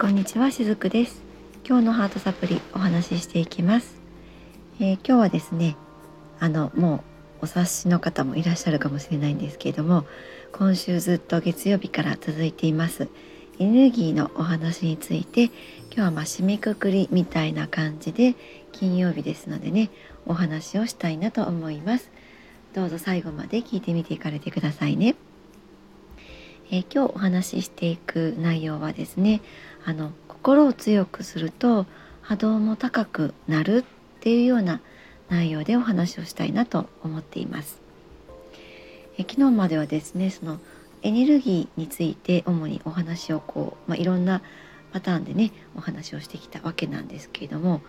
こんにちはしずくです。今日のハートサプリお話ししていきます、えー、今日はですねあのもうお察しの方もいらっしゃるかもしれないんですけれども今週ずっと月曜日から続いています。エネルギーのお話について今日はま締めくくりみたいな感じで金曜日ですのでねお話をしたいなと思います。どうぞ最後まで聞いてみていかれてくださいね。えー、今日お話ししていく内容はですねあの心を強くすると波動も高くなるっていうような内容でお話をしたいなと思っています。え昨日まではですねそのエネルギーについて主にお話をこう、まあ、いろんなパターンでねお話をしてきたわけなんですけれども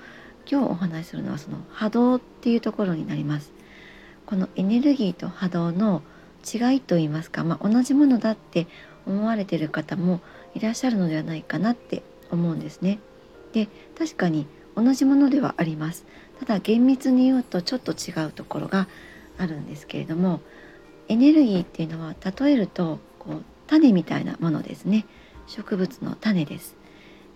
今日お話しするのはその波動っていうところになります。このエネルギーと波動の違いと言いますか、まあ、同じものだって思われてる方もいらっしゃるのではないかなって思うんですね。で確かに同じものではあります。ただ厳密に言うとちょっと違うところがあるんですけれどもエネルギーっていうのは例えるとこう種みたいなものですね植物の種です。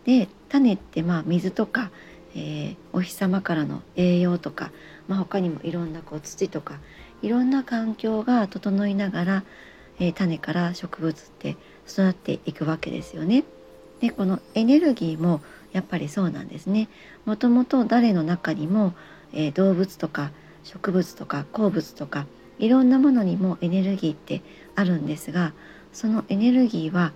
で種ってまあ水とか、えー、お日様からの栄養とか、まあ、他にもいろんなこう土とかいろんな環境が整いながら、えー、種から植物って育っていくわけですよね。でこのエネルギーもやっぱりそうなんですね。もともと誰の中にも、えー、動物とか植物とか鉱物とかいろんなものにもエネルギーってあるんですがそのエネルギーは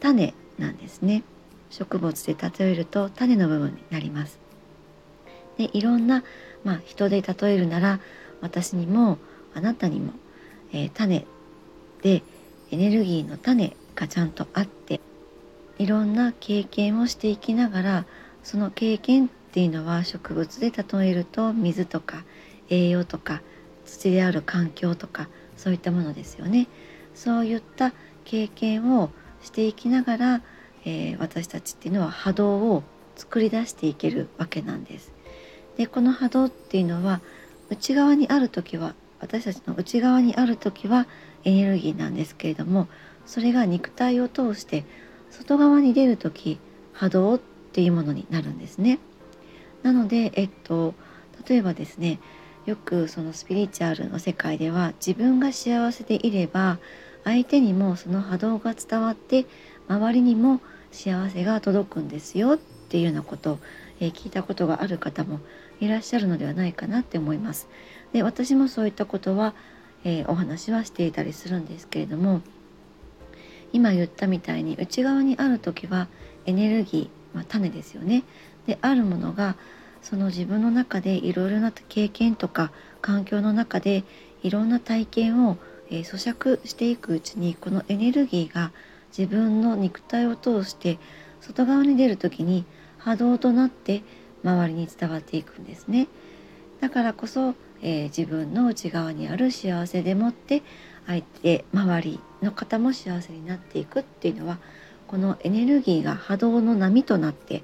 種なんですね。植物で例えると種の部分になります。でいろんな、まあ、人で例えるなら私にもあなたにも、えー、種でエネルギーの種がちゃんとあっていろんな経験をしていきながらその経験っていうのは植物で例えると水とか栄養とか土である環境とかそういったものですよね。そういった経験をしていきながら、えー、私たちっていうのは波動を作り出していけるわけなんです。でこの波動っていうのは内側にある時は私たちの内側にある時はエネルギーなんですけれどもそれが肉体を通して外側に出る時波動っていうものになるんですね。なので、えっと、例えばですねよくそのスピリチュアルの世界では自分が幸せでいれば相手にもその波動が伝わって周りにも幸せが届くんですよっていうようなことを、え聞いたことがある方もいらっしゃるのではないかなって思います。で私もそういったことは、えー、お話はしていたりするんですけれども今言ったみたいに内側にある時はエネルギー、まあ、種ですよね。であるものがその自分の中でいろいろな経験とか環境の中でいろんな体験を、えー、咀嚼していくうちにこのエネルギーが自分の肉体を通して外側に出る時に波動となって周りに伝わっていくんですね。だからこそえー、自分の内側にある幸せでもって相手周りの方も幸せになっていくっていうのはこのエネルギーが波動の波となって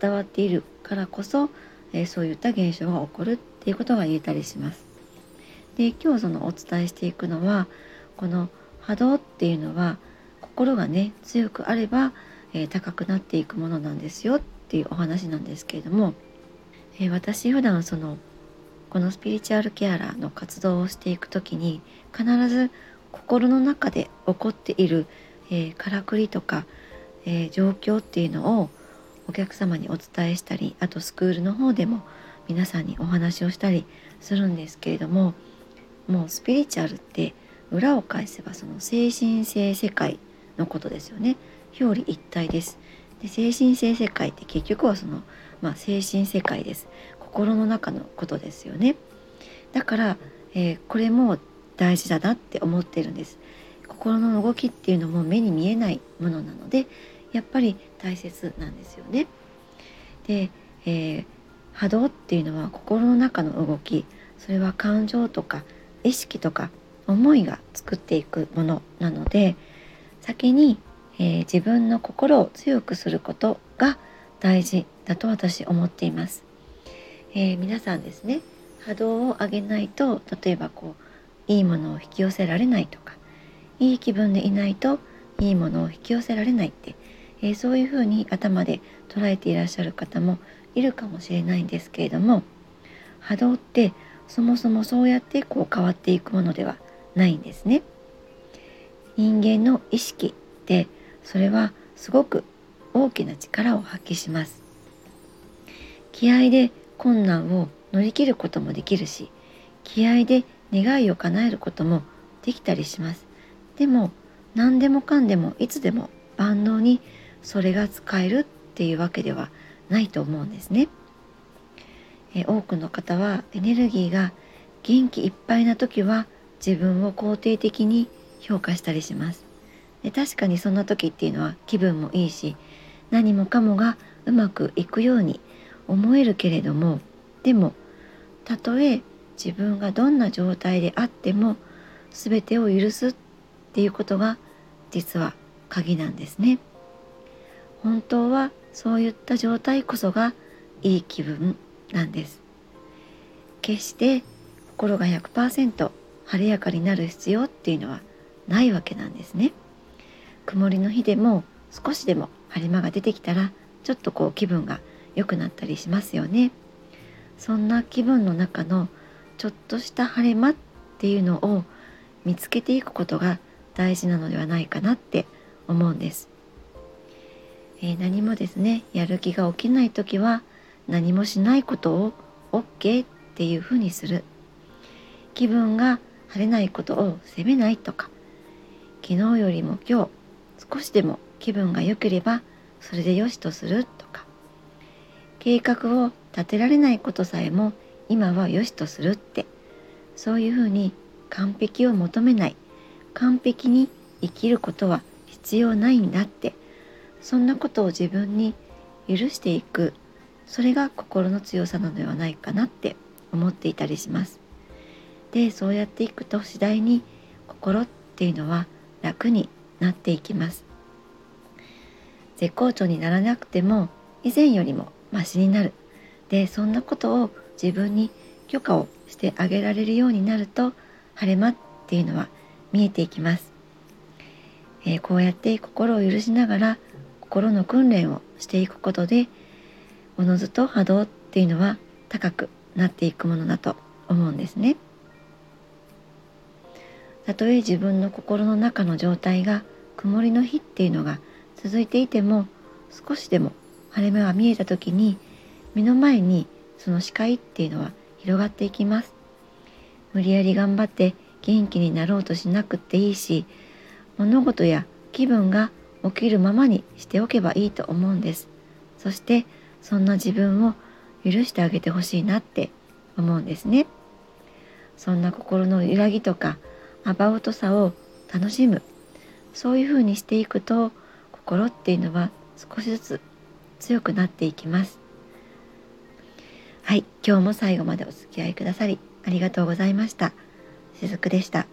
伝わっているからこそ、えー、そういった現象が起こるっていうことが言えたりします。で今日そのお伝えしていくのはこの波動っていうのは心がね強くあれば、えー、高くなっていくものなんですよっっていうお話なんですけれども、えー、私普段そのこのスピリチュアルケアラーの活動をしていく時に必ず心の中で起こっている、えー、からくりとか、えー、状況っていうのをお客様にお伝えしたりあとスクールの方でも皆さんにお話をしたりするんですけれどももうスピリチュアルって裏を返せばその精神性世界のことですよね。表裏一体です。で精神性世界って結局はその、まあ、精神世界です。心の中のことですよね。だから、えー、これも大事だなって思ってるんです。心の動きっていうのも目に見えないものなのでやっぱり大切なんですよね。で、えー、波動っていうのは心の中の動きそれは感情とか意識とか思いが作っていくものなので先に、えー、自分の心を強くすることが大事だと私思っていますえー、皆さんですね波動を上げないと例えばこういいものを引き寄せられないとかいい気分でいないといいものを引き寄せられないって、えー、そういうふうに頭で捉えていらっしゃる方もいるかもしれないんですけれども波動ってそもそもそうやってこう変わっていくものではないんですね。人間の意識ってそれはすごく大きな力を発揮します。気合で困難を乗り切ることもできるし気合で願いを叶えることもできたりします。でも何でもかんでもいつでも万能にそれが使えるっていうわけではないと思うんですね。え多くの方はエネルギーが元気いっぱいな時は自分を肯定的に評価したりします。で確かにそんな時っていうのは気分もいいし何もかもがうまくいくように思えるけれどもでもたとえ自分がどんな状態であっても全てを許すっていうことが実は鍵なんですね。本当はそういった状態こそがいい気分なんです。決して心が100%晴れやかになる必要っていうのはないわけなんですね。曇りの日でも少しでも晴れ間が出てきたらちょっとこう気分が良くなったりしますよね。そんな気分の中のちょっとした晴れ間っていうのを見つけていくことが大事なのではないかなって思うんです。えー、何もですねやる気が起きない時は何もしないことを OK っていうふうにする気分が晴れないことを責めないとか昨日よりも今日少しでも気分が良ければそれでよしとするとか。計画を立てられないことさえも今は良しとするって。そういうふうに完璧を求めない。完璧に生きることは必要ないんだって。そんなことを自分に許していく。それが心の強さなのではないかなって。思っていたりします。でそうやっていくと次第に心っていうのは楽になっていきます。絶好調にならなくても以前よりもマシになる。でそんなことを自分に許可をしてあげられるようになると晴れ間っていうのは見えていきます、えー、こうやって心を許しながら心の訓練をしていくことでおのずと波動っていうのは高くなっていくものだと思うんですね。たとえ自分の心の中の状態が曇りの日っていうのが続いていても少しでも晴れ目が見えた時に目の前にその視界っていうのは広がっていきます。無理やり頑張って元気になろうとしなくっていいし物事や気分が起きるままにしておけばいいと思うんです。そしてそんな自分を許してあげてほしいなって思うんですね。そんな心の揺らぎとかアバウトさを楽しむそういうふうにしていくと心っていうのは少しずつ強くなっていきますはい、今日も最後までお付き合いくださりありがとうございました。しずくでした。